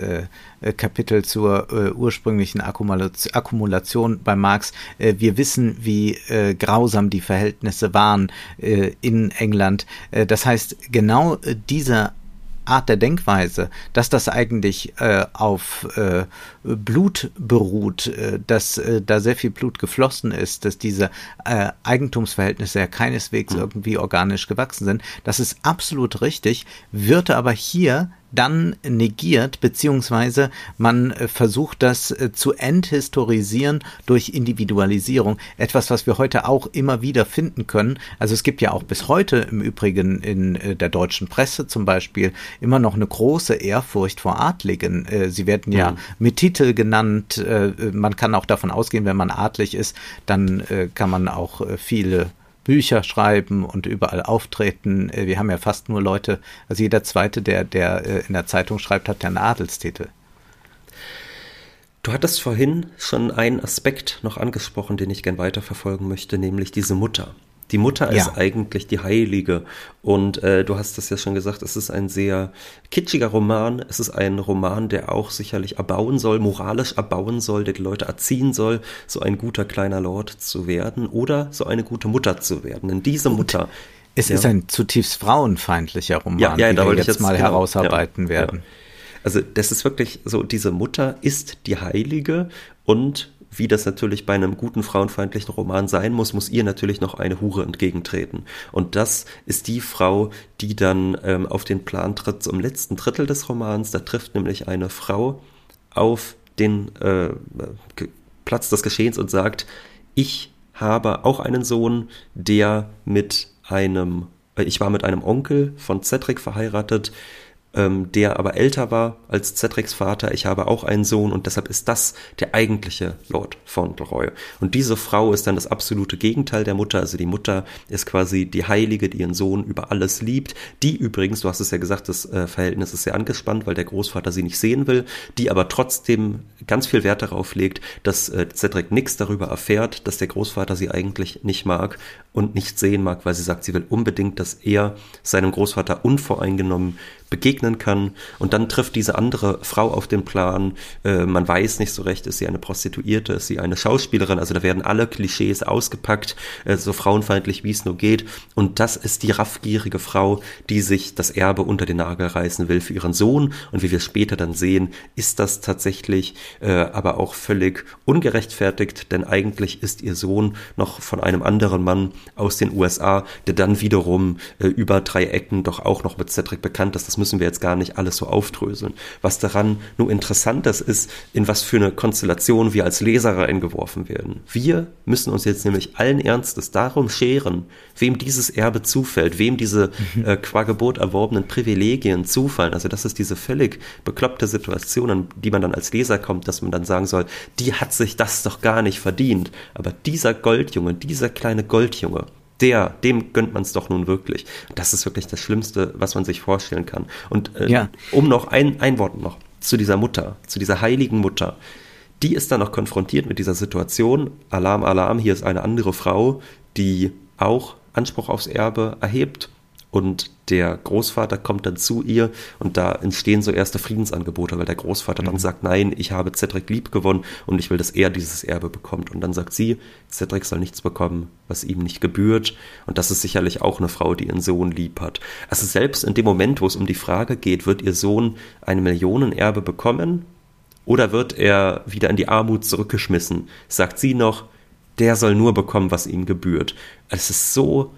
Kapitel zur ursprünglichen Akkumulation bei Marx. wir wissen, wie grausam die Verhältnisse waren in England. das heißt, genau dieser Art der Denkweise, dass das eigentlich äh, auf äh, Blut beruht, äh, dass äh, da sehr viel Blut geflossen ist, dass diese äh, Eigentumsverhältnisse ja keineswegs mhm. irgendwie organisch gewachsen sind, das ist absolut richtig, wird aber hier dann negiert, beziehungsweise man äh, versucht das äh, zu enthistorisieren durch Individualisierung. Etwas, was wir heute auch immer wieder finden können. Also es gibt ja auch bis heute im Übrigen in äh, der deutschen Presse zum Beispiel immer noch eine große Ehrfurcht vor Adligen. Sie werden ja mhm. mit Titel genannt. Man kann auch davon ausgehen, wenn man adlig ist, dann kann man auch viele Bücher schreiben und überall auftreten. Äh, wir haben ja fast nur Leute, also jeder zweite, der, der äh, in der Zeitung schreibt, hat ja einen Adelstitel. Du hattest vorhin schon einen Aspekt noch angesprochen, den ich gern weiterverfolgen möchte, nämlich diese Mutter. Die Mutter ist ja. eigentlich die Heilige. Und äh, du hast das ja schon gesagt, es ist ein sehr kitschiger Roman. Es ist ein Roman, der auch sicherlich erbauen soll, moralisch erbauen soll, der die Leute erziehen soll, so ein guter kleiner Lord zu werden oder so eine gute Mutter zu werden. Denn diese Mutter. Es ja. ist ein zutiefst frauenfeindlicher Roman, ja, ja, da wir jetzt, jetzt mal genau, herausarbeiten werden. Also das ist wirklich so, diese Mutter ist die Heilige und wie das natürlich bei einem guten frauenfeindlichen Roman sein muss, muss ihr natürlich noch eine Hure entgegentreten. Und das ist die Frau, die dann ähm, auf den Plan tritt zum letzten Drittel des Romans. Da trifft nämlich eine Frau auf den äh, Platz des Geschehens und sagt, ich habe auch einen Sohn, der mit einem, äh, ich war mit einem Onkel von Cedric verheiratet, ähm, der aber älter war als Cedrics Vater. Ich habe auch einen Sohn und deshalb ist das der eigentliche Lord Fauntleroy. Und diese Frau ist dann das absolute Gegenteil der Mutter. Also die Mutter ist quasi die Heilige, die ihren Sohn über alles liebt. Die übrigens, du hast es ja gesagt, das äh, Verhältnis ist sehr angespannt, weil der Großvater sie nicht sehen will. Die aber trotzdem ganz viel Wert darauf legt, dass äh, Cedric nichts darüber erfährt, dass der Großvater sie eigentlich nicht mag und nicht sehen mag, weil sie sagt, sie will unbedingt, dass er seinem Großvater unvoreingenommen begegnen kann. Und dann trifft diese andere Frau auf den Plan. Äh, man weiß nicht so recht, ist sie eine Prostituierte, ist sie eine Schauspielerin. Also da werden alle Klischees ausgepackt, äh, so frauenfeindlich wie es nur geht. Und das ist die raffgierige Frau, die sich das Erbe unter den Nagel reißen will für ihren Sohn. Und wie wir später dann sehen, ist das tatsächlich äh, aber auch völlig ungerechtfertigt, denn eigentlich ist ihr Sohn noch von einem anderen Mann aus den USA, der dann wiederum äh, über drei Ecken doch auch noch mit Cedric bekannt ist. Das müssen wir jetzt gar nicht alles so aufdröseln. Was daran nur interessant ist, ist, in was für eine Konstellation wir als Leser reingeworfen werden. Wir müssen uns jetzt nämlich allen Ernstes darum scheren, wem dieses Erbe zufällt, wem diese mhm. äh, qua Geburt erworbenen Privilegien zufallen. Also das ist diese völlig bekloppte Situation, an die man dann als Leser kommt, dass man dann sagen soll, die hat sich das doch gar nicht verdient. Aber dieser Goldjunge, dieser kleine Goldjunge, der, dem gönnt man es doch nun wirklich. Das ist wirklich das Schlimmste, was man sich vorstellen kann. Und äh, ja. um noch ein, ein Wort noch zu dieser Mutter, zu dieser heiligen Mutter. Die ist dann noch konfrontiert mit dieser Situation. Alarm, Alarm, hier ist eine andere Frau, die auch Anspruch aufs Erbe erhebt und der Großvater kommt dann zu ihr und da entstehen so erste Friedensangebote, weil der Großvater mhm. dann sagt, nein, ich habe Cedric lieb gewonnen und ich will, dass er dieses Erbe bekommt. Und dann sagt sie, Cedric soll nichts bekommen, was ihm nicht gebührt. Und das ist sicherlich auch eine Frau, die ihren Sohn lieb hat. Also selbst in dem Moment, wo es um die Frage geht, wird ihr Sohn ein Millionenerbe bekommen oder wird er wieder in die Armut zurückgeschmissen, sagt sie noch, der soll nur bekommen, was ihm gebührt. Es ist so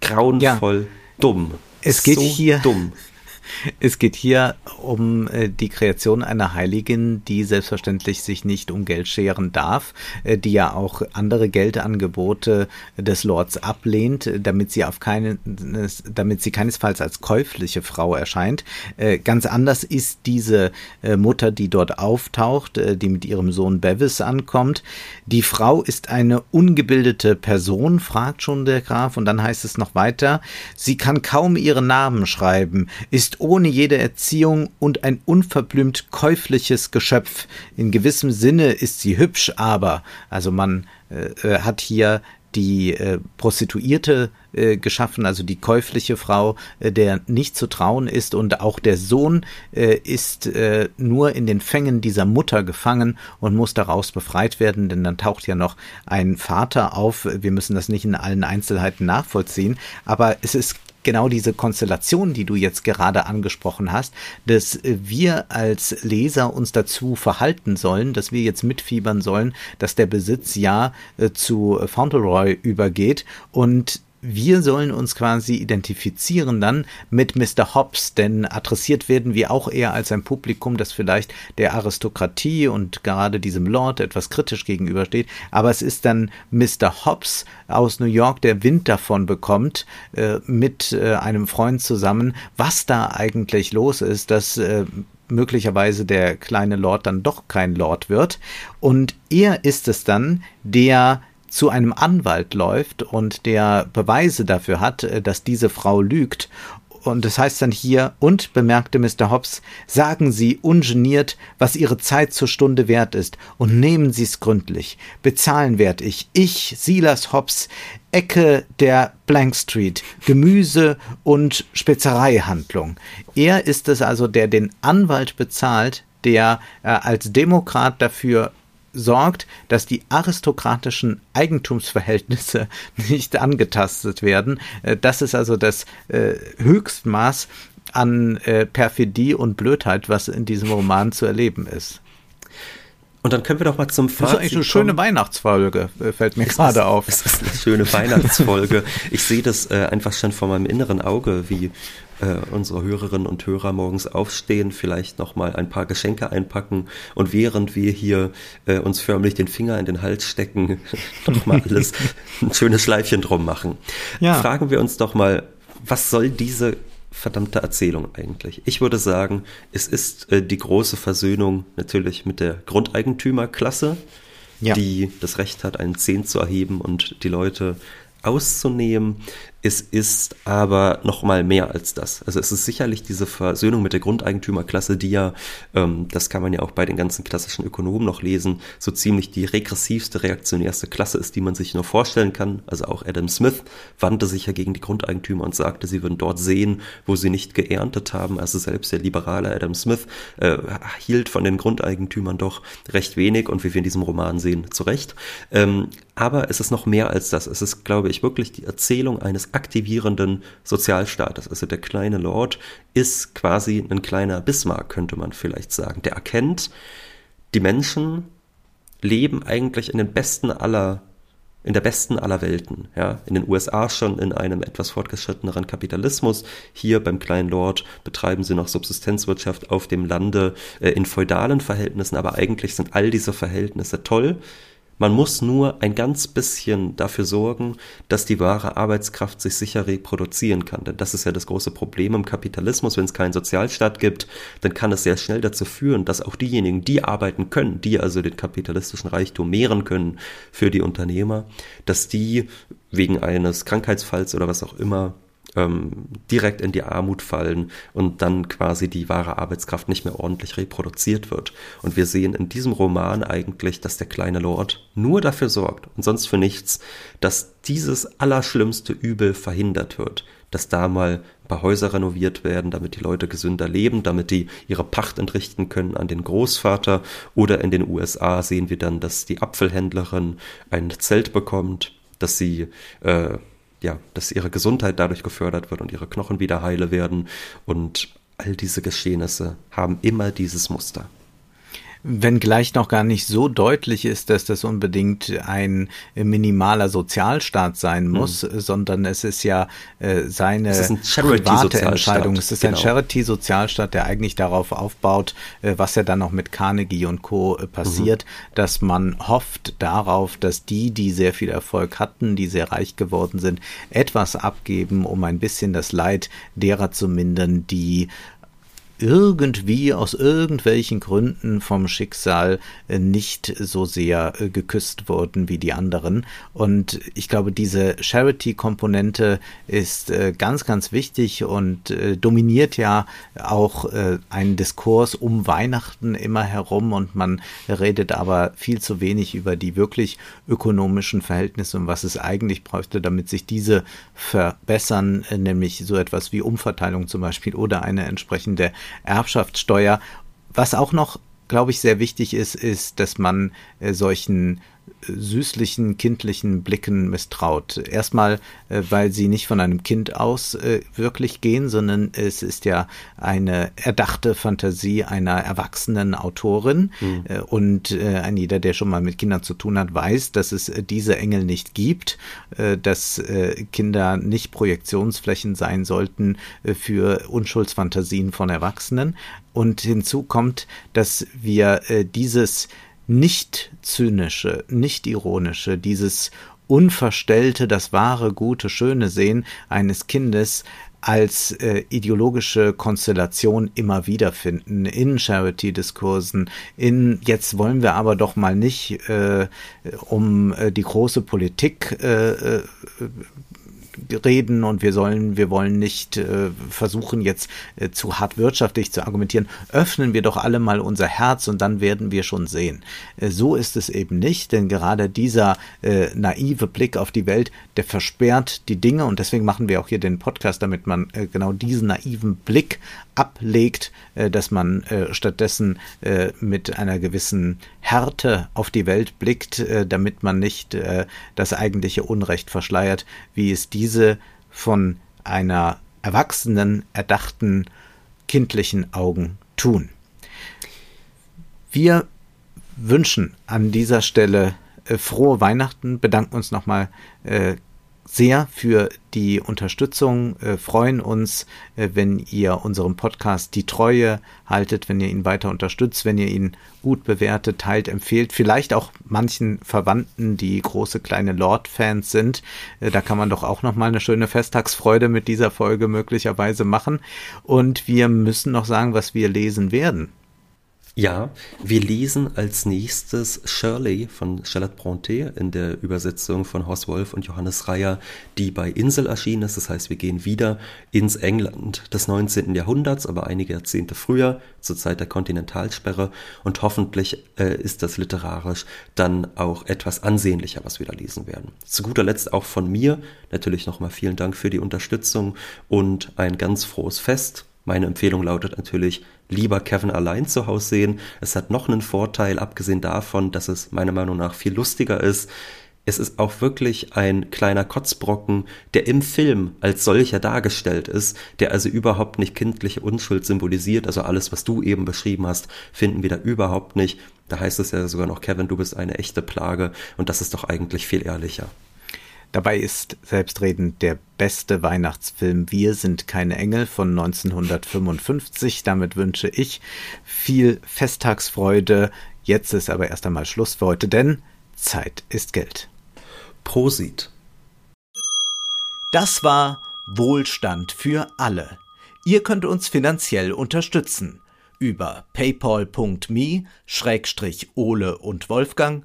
grauenvoll. Ja dumm. Es geht so hier. Dumm. Es geht hier um äh, die Kreation einer Heiligen, die selbstverständlich sich nicht um Geld scheren darf, äh, die ja auch andere Geldangebote des Lords ablehnt, damit sie auf keine, damit sie keinesfalls als käufliche Frau erscheint. Äh, ganz anders ist diese äh, Mutter, die dort auftaucht, äh, die mit ihrem Sohn Bevis ankommt. Die Frau ist eine ungebildete Person, fragt schon der Graf, und dann heißt es noch weiter, sie kann kaum ihren Namen schreiben, ist ohne jede Erziehung und ein unverblümt käufliches Geschöpf. In gewissem Sinne ist sie hübsch, aber, also man äh, äh hat hier die äh, Prostituierte äh, geschaffen, also die käufliche Frau, äh, der nicht zu trauen ist und auch der Sohn äh, ist äh, nur in den Fängen dieser Mutter gefangen und muss daraus befreit werden, denn dann taucht ja noch ein Vater auf. Wir müssen das nicht in allen Einzelheiten nachvollziehen, aber es ist genau diese Konstellation, die du jetzt gerade angesprochen hast, dass wir als Leser uns dazu verhalten sollen, dass wir jetzt mitfiebern sollen, dass der Besitz ja äh, zu Fauntleroy übergeht und wir sollen uns quasi identifizieren dann mit Mr. Hobbs, denn adressiert werden wir auch eher als ein Publikum, das vielleicht der Aristokratie und gerade diesem Lord etwas kritisch gegenübersteht. Aber es ist dann Mr. Hobbs aus New York, der Wind davon bekommt, äh, mit äh, einem Freund zusammen, was da eigentlich los ist, dass äh, möglicherweise der kleine Lord dann doch kein Lord wird. Und er ist es dann, der zu einem Anwalt läuft und der Beweise dafür hat, äh, dass diese Frau lügt. Und das heißt dann hier, und bemerkte Mr. Hobbs, sagen Sie ungeniert, was Ihre Zeit zur Stunde wert ist, und nehmen Sie's gründlich. Bezahlen werd ich, ich, Silas Hobbs, Ecke der Blank Street, Gemüse- und Spezereihandlung. Er ist es also, der den Anwalt bezahlt, der äh, als Demokrat dafür sorgt, dass die aristokratischen Eigentumsverhältnisse nicht angetastet werden. Äh, das ist also das äh, Höchstmaß an äh, Perfidie und Blödheit, was in diesem Roman zu erleben ist. Und dann können wir doch mal zum Fazit Das ist eigentlich eine schöne Weihnachtsfolge, fällt mir gerade auf. Es ist eine schöne Weihnachtsfolge. ich sehe das äh, einfach schon vor meinem inneren Auge, wie äh, unsere Hörerinnen und Hörer morgens aufstehen, vielleicht nochmal ein paar Geschenke einpacken und während wir hier äh, uns förmlich den Finger in den Hals stecken, nochmal alles ein schönes Schleifchen drum machen. Ja. Fragen wir uns doch mal, was soll diese verdammte Erzählung eigentlich? Ich würde sagen, es ist äh, die große Versöhnung natürlich mit der Grundeigentümerklasse, ja. die das Recht hat, einen Zehn zu erheben und die Leute auszunehmen. Es ist aber noch mal mehr als das. Also es ist sicherlich diese Versöhnung mit der Grundeigentümerklasse, die ja, ähm, das kann man ja auch bei den ganzen klassischen Ökonomen noch lesen, so ziemlich die regressivste, reaktionärste Klasse ist, die man sich nur vorstellen kann. Also auch Adam Smith wandte sich ja gegen die Grundeigentümer und sagte, sie würden dort sehen, wo sie nicht geerntet haben. Also selbst der liberale Adam Smith äh, hielt von den Grundeigentümern doch recht wenig und wie wir in diesem Roman sehen, zu Recht. Ähm, aber es ist noch mehr als das. Es ist, glaube ich, wirklich die Erzählung eines aktivierenden Sozialstaates. Also der kleine Lord ist quasi ein kleiner Bismarck, könnte man vielleicht sagen. Der erkennt, die Menschen leben eigentlich in den besten aller in der besten aller Welten, ja, in den USA schon in einem etwas fortgeschritteneren Kapitalismus, hier beim kleinen Lord betreiben sie noch Subsistenzwirtschaft auf dem Lande äh, in feudalen Verhältnissen, aber eigentlich sind all diese Verhältnisse toll, man muss nur ein ganz bisschen dafür sorgen, dass die wahre Arbeitskraft sich sicher reproduzieren kann. Denn das ist ja das große Problem im Kapitalismus. Wenn es keinen Sozialstaat gibt, dann kann es sehr schnell dazu führen, dass auch diejenigen, die arbeiten können, die also den kapitalistischen Reichtum mehren können für die Unternehmer, dass die wegen eines Krankheitsfalls oder was auch immer ähm, direkt in die Armut fallen und dann quasi die wahre Arbeitskraft nicht mehr ordentlich reproduziert wird. Und wir sehen in diesem Roman eigentlich, dass der kleine Lord nur dafür sorgt und sonst für nichts, dass dieses allerschlimmste Übel verhindert wird, dass da mal ein paar Häuser renoviert werden, damit die Leute gesünder leben, damit die ihre Pacht entrichten können an den Großvater. Oder in den USA sehen wir dann, dass die Apfelhändlerin ein Zelt bekommt, dass sie äh, ja, dass ihre Gesundheit dadurch gefördert wird und ihre Knochen wieder heile werden. Und all diese Geschehnisse haben immer dieses Muster. Wenngleich noch gar nicht so deutlich ist, dass das unbedingt ein minimaler Sozialstaat sein hm. muss, mhm. sondern es ist ja äh, seine ist private Entscheidung. Es ist genau. ein Charity-Sozialstaat, der eigentlich darauf aufbaut, äh, was ja dann noch mit Carnegie und Co. Äh, passiert, mhm. dass man hofft darauf, dass die, die sehr viel Erfolg hatten, die sehr reich geworden sind, etwas abgeben, um ein bisschen das Leid derer zu mindern, die irgendwie aus irgendwelchen Gründen vom Schicksal äh, nicht so sehr äh, geküsst wurden wie die anderen. Und ich glaube, diese Charity-Komponente ist äh, ganz, ganz wichtig und dominiert ja auch einen Diskurs um Weihnachten immer herum und man redet aber viel zu wenig über die wirklich ökonomischen Verhältnisse und was es eigentlich bräuchte, damit sich diese verbessern, nämlich so etwas wie Umverteilung zum Beispiel oder eine entsprechende Erbschaftssteuer. Was auch noch, glaube ich, sehr wichtig ist, ist, dass man äh, solchen süßlichen, kindlichen Blicken misstraut. Erstmal, äh, weil sie nicht von einem Kind aus äh, wirklich gehen, sondern es ist ja eine erdachte Fantasie einer erwachsenen Autorin. Mhm. Äh, und äh, ein jeder, der schon mal mit Kindern zu tun hat, weiß, dass es äh, diese Engel nicht gibt, äh, dass Kinder nicht Projektionsflächen sein sollten für Unschuldsfantasien von Erwachsenen. Und hinzu kommt, dass wir dieses nicht zynische, nicht ironische, dieses unverstellte, das wahre, gute, schöne Sehen eines Kindes als äh, ideologische Konstellation immer wiederfinden in Charity-Diskursen, in jetzt wollen wir aber doch mal nicht äh, um äh, die große Politik äh, äh reden und wir sollen, wir wollen nicht äh, versuchen, jetzt äh, zu hart wirtschaftlich zu argumentieren. Öffnen wir doch alle mal unser Herz und dann werden wir schon sehen. Äh, so ist es eben nicht, denn gerade dieser äh, naive Blick auf die Welt, der versperrt die Dinge und deswegen machen wir auch hier den Podcast, damit man äh, genau diesen naiven Blick ablegt, äh, dass man stattdessen mit einer gewissen Härte auf die Welt blickt, damit man nicht das eigentliche Unrecht verschleiert, wie es diese von einer erwachsenen, erdachten, kindlichen Augen tun. Wir wünschen an dieser Stelle äh, frohe Weihnachten, bedanken uns nochmal äh, sehr für die Unterstützung, äh, freuen uns, äh, wenn ihr unserem Podcast die Treue haltet, wenn ihr ihn weiter unterstützt, wenn ihr ihn gut bewertet, teilt, empfehlt, vielleicht auch manchen Verwandten, die große kleine Lord-Fans sind. Äh, da kann man doch auch nochmal eine schöne Festtagsfreude mit dieser Folge möglicherweise machen. Und wir müssen noch sagen, was wir lesen werden. Ja, wir lesen als nächstes Shirley von Charlotte Brontë in der Übersetzung von Horst Wolf und Johannes Reyer, die bei Insel erschienen ist. Das heißt, wir gehen wieder ins England des 19. Jahrhunderts, aber einige Jahrzehnte früher, zur Zeit der Kontinentalsperre. Und hoffentlich äh, ist das literarisch dann auch etwas ansehnlicher, was wir da lesen werden. Zu guter Letzt auch von mir natürlich nochmal vielen Dank für die Unterstützung und ein ganz frohes Fest meine Empfehlung lautet natürlich, lieber Kevin allein zu Hause sehen. Es hat noch einen Vorteil, abgesehen davon, dass es meiner Meinung nach viel lustiger ist. Es ist auch wirklich ein kleiner Kotzbrocken, der im Film als solcher dargestellt ist, der also überhaupt nicht kindliche Unschuld symbolisiert. Also alles, was du eben beschrieben hast, finden wir da überhaupt nicht. Da heißt es ja sogar noch, Kevin, du bist eine echte Plage und das ist doch eigentlich viel ehrlicher. Dabei ist selbstredend der beste Weihnachtsfilm Wir sind keine Engel von 1955. Damit wünsche ich viel Festtagsfreude. Jetzt ist aber erst einmal Schluss für heute, denn Zeit ist Geld. Prosit. Das war Wohlstand für alle. Ihr könnt uns finanziell unterstützen über paypal.me-ole und Wolfgang